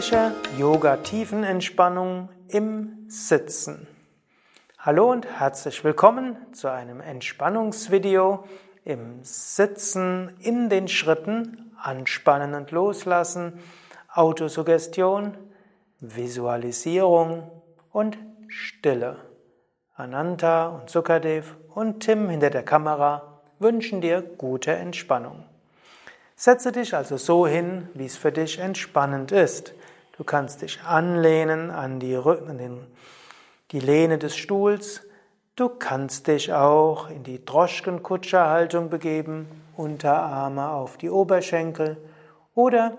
Klassische Yoga-Tiefenentspannung im Sitzen. Hallo und herzlich willkommen zu einem Entspannungsvideo im Sitzen in den Schritten anspannen und loslassen, Autosuggestion, Visualisierung und Stille. Ananta und Sukadev und Tim hinter der Kamera wünschen dir gute Entspannung. Setze dich also so hin, wie es für dich entspannend ist. Du kannst dich anlehnen an die, an den, die Lehne des Stuhls. Du kannst dich auch in die Droschkenkutscherhaltung begeben, Unterarme auf die Oberschenkel oder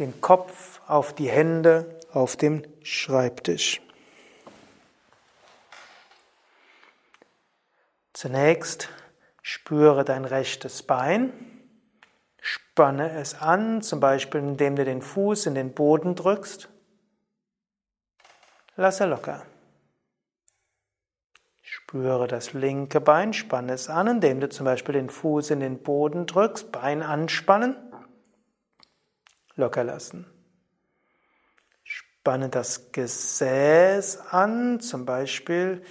den Kopf auf die Hände auf dem Schreibtisch. Zunächst spüre dein rechtes Bein. Spanne es an, zum Beispiel indem du den Fuß in den Boden drückst. Lasse locker. Spüre das linke Bein, spanne es an, indem du zum Beispiel den Fuß in den Boden drückst, Bein anspannen, locker lassen. Spanne das Gesäß an, zum Beispiel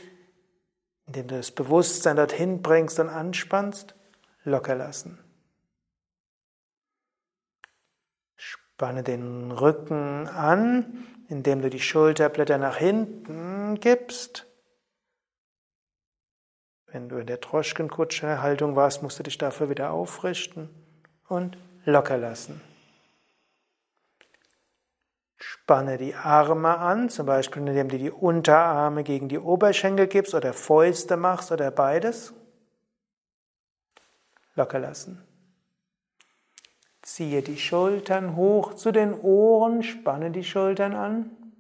indem du das Bewusstsein dorthin bringst und anspannst, locker lassen. Spanne den Rücken an, indem du die Schulterblätter nach hinten gibst. Wenn du in der Droschkenkutsche-Haltung warst, musst du dich dafür wieder aufrichten und locker lassen. Spanne die Arme an, zum Beispiel indem du die Unterarme gegen die Oberschenkel gibst oder Fäuste machst oder beides. Locker lassen. Ziehe die Schultern hoch zu den Ohren, spanne die Schultern an.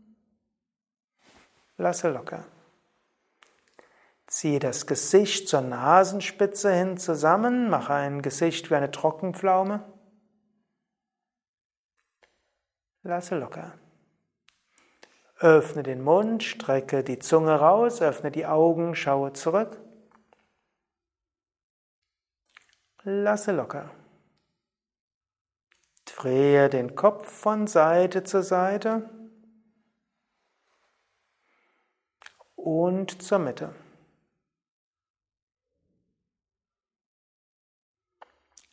Lasse locker. Ziehe das Gesicht zur Nasenspitze hin zusammen, mache ein Gesicht wie eine Trockenpflaume. Lasse locker. Öffne den Mund, strecke die Zunge raus, öffne die Augen, schaue zurück. Lasse locker. Drehe den Kopf von Seite zu Seite und zur Mitte.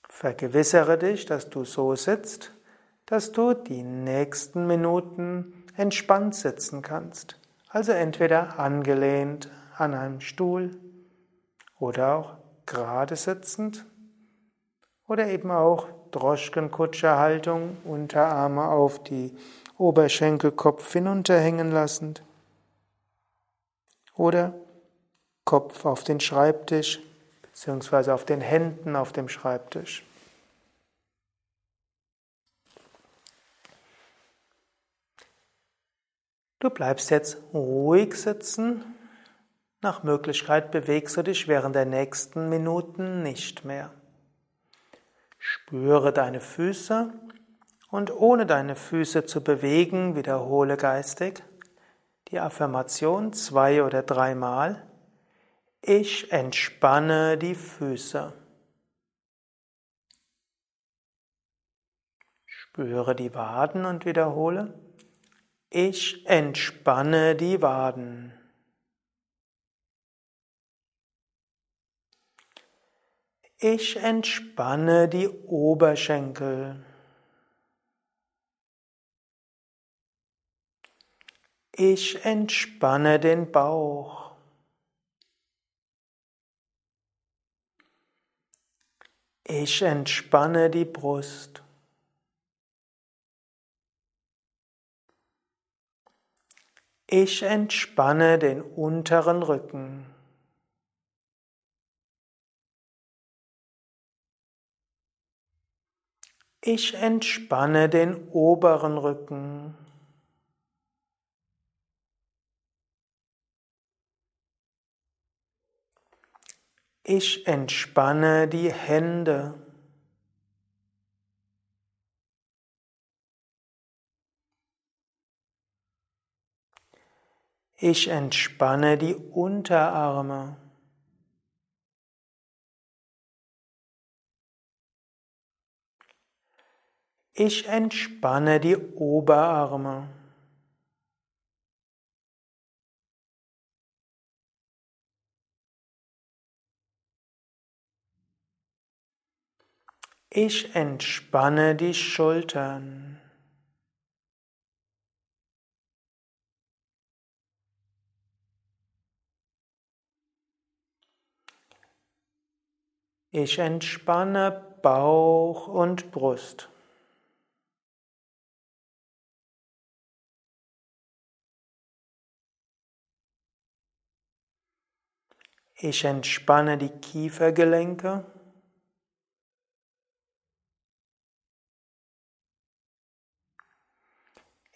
Vergewissere dich, dass du so sitzt, dass du die nächsten Minuten entspannt sitzen kannst. Also entweder angelehnt an einem Stuhl oder auch gerade sitzend oder eben auch Droschkenkutscherhaltung, Unterarme auf die Oberschenkel, Kopf hinunterhängen lassend. Oder Kopf auf den Schreibtisch, beziehungsweise auf den Händen auf dem Schreibtisch. Du bleibst jetzt ruhig sitzen. Nach Möglichkeit bewegst du dich während der nächsten Minuten nicht mehr. Spüre deine Füße und ohne deine Füße zu bewegen, wiederhole geistig die Affirmation zwei oder dreimal. Ich entspanne die Füße. Spüre die Waden und wiederhole. Ich entspanne die Waden. Ich entspanne die Oberschenkel. Ich entspanne den Bauch. Ich entspanne die Brust. Ich entspanne den unteren Rücken. Ich entspanne den oberen Rücken. Ich entspanne die Hände. Ich entspanne die Unterarme. Ich entspanne die Oberarme. Ich entspanne die Schultern. Ich entspanne Bauch und Brust. Ich entspanne die Kiefergelenke.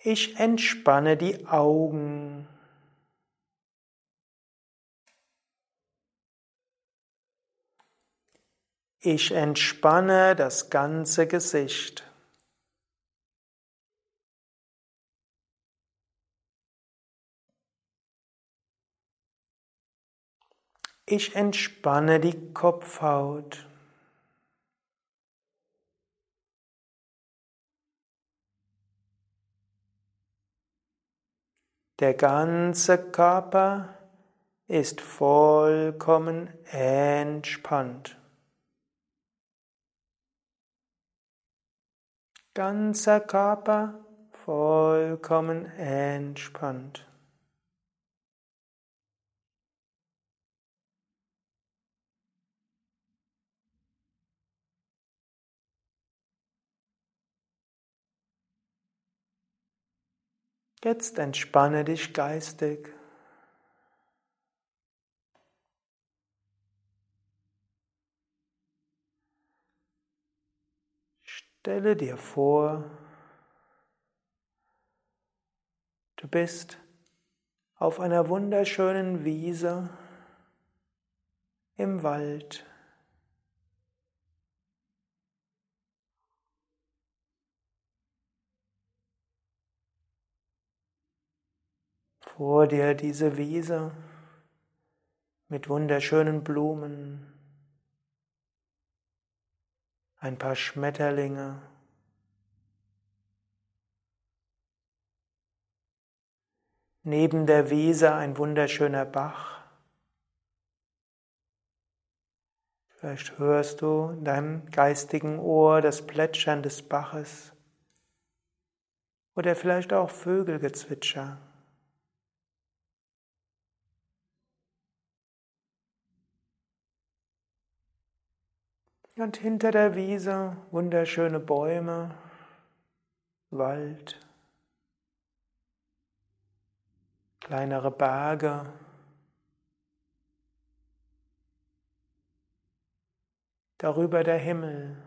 Ich entspanne die Augen. Ich entspanne das ganze Gesicht. Ich entspanne die Kopfhaut. Der ganze Körper ist vollkommen entspannt. Ganzer Körper vollkommen entspannt. Jetzt entspanne dich geistig. Stelle dir vor, du bist auf einer wunderschönen Wiese im Wald. Vor dir diese Wiese mit wunderschönen Blumen, ein paar Schmetterlinge, neben der Wiese ein wunderschöner Bach. Vielleicht hörst du in deinem geistigen Ohr das Plätschern des Baches oder vielleicht auch Vögelgezwitscher. Und hinter der Wiese wunderschöne Bäume, Wald, kleinere Berge. Darüber der Himmel.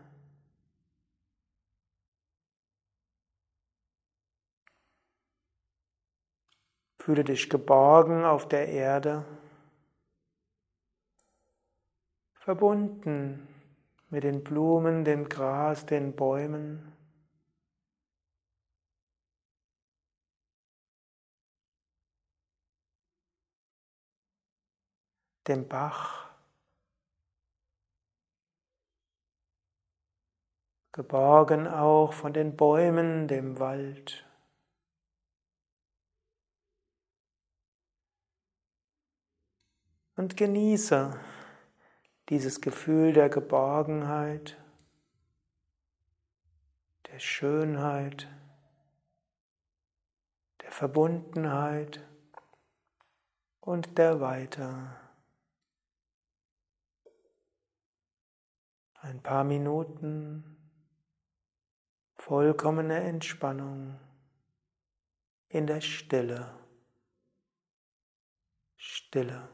Fühle dich geborgen auf der Erde, verbunden mit den Blumen, dem Gras, den Bäumen. dem Bach, geborgen auch von den Bäumen, dem Wald. Und genieße dieses Gefühl der Geborgenheit, der Schönheit, der Verbundenheit und der Weite. Ein paar Minuten vollkommene Entspannung in der Stille. Stille.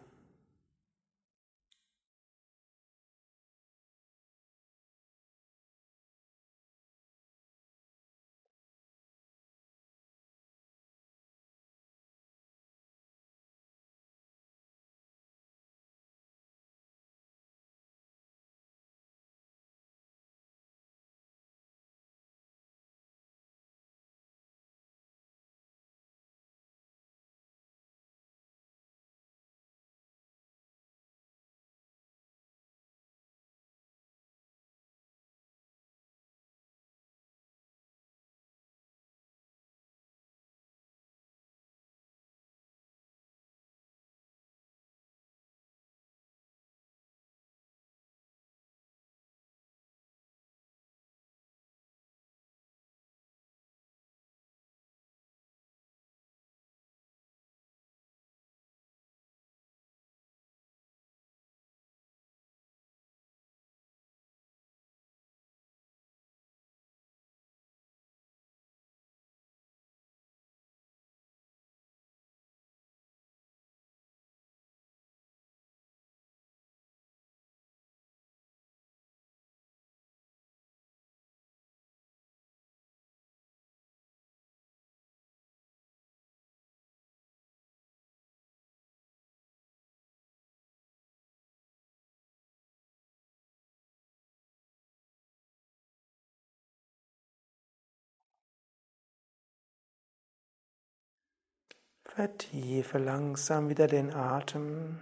Vertiefe langsam wieder den Atem.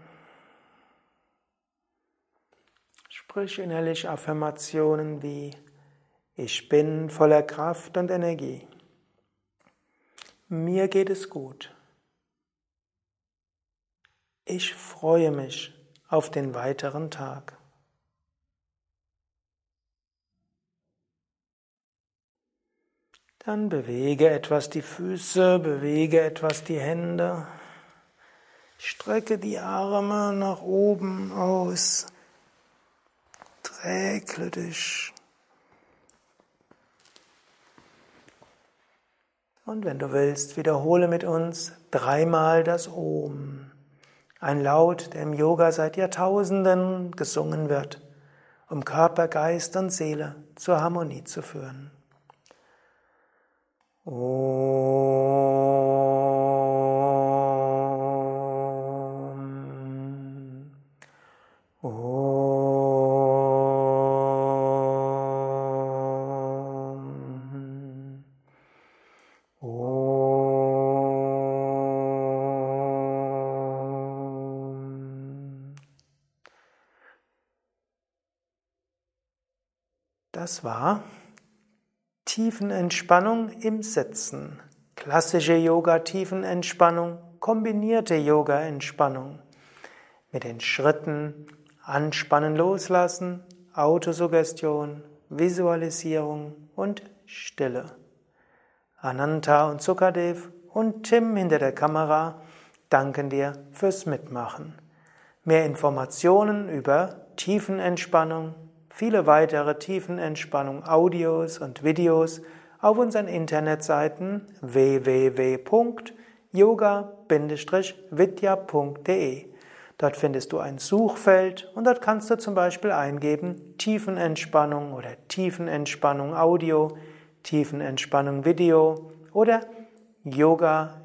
Sprich innerlich Affirmationen wie Ich bin voller Kraft und Energie. Mir geht es gut. Ich freue mich auf den weiteren Tag. Dann bewege etwas die Füße, bewege etwas die Hände. Strecke die Arme nach oben aus. Trägle dich. Und wenn du willst, wiederhole mit uns dreimal das Om. Ein Laut, der im Yoga seit Jahrtausenden gesungen wird, um Körper, Geist und Seele zur Harmonie zu führen. Das war Tiefenentspannung im Sitzen. Klassische Yoga-Tiefenentspannung, kombinierte Yoga-Entspannung. Mit den Schritten Anspannen, Loslassen, Autosuggestion, Visualisierung und Stille. Ananta und Sukadev und Tim hinter der Kamera danken dir fürs Mitmachen. Mehr Informationen über Tiefenentspannung, viele weitere Tiefenentspannung Audios und Videos auf unseren Internetseiten www.yoga-vidya.de. Dort findest du ein Suchfeld und dort kannst du zum Beispiel eingeben Tiefenentspannung oder Tiefenentspannung Audio, Tiefenentspannung Video oder Yoga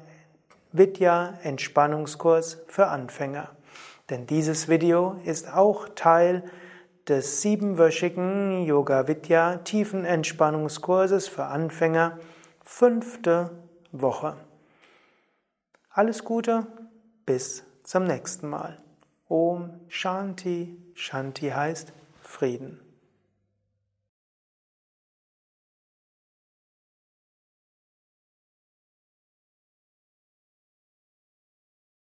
Vidya Entspannungskurs für Anfänger. Denn dieses Video ist auch Teil des siebenwöchigen Yoga Vidya Tiefenentspannungskurses für Anfänger, fünfte Woche. Alles Gute, bis zum nächsten Mal. Om Shanti. Shanti heißt Frieden.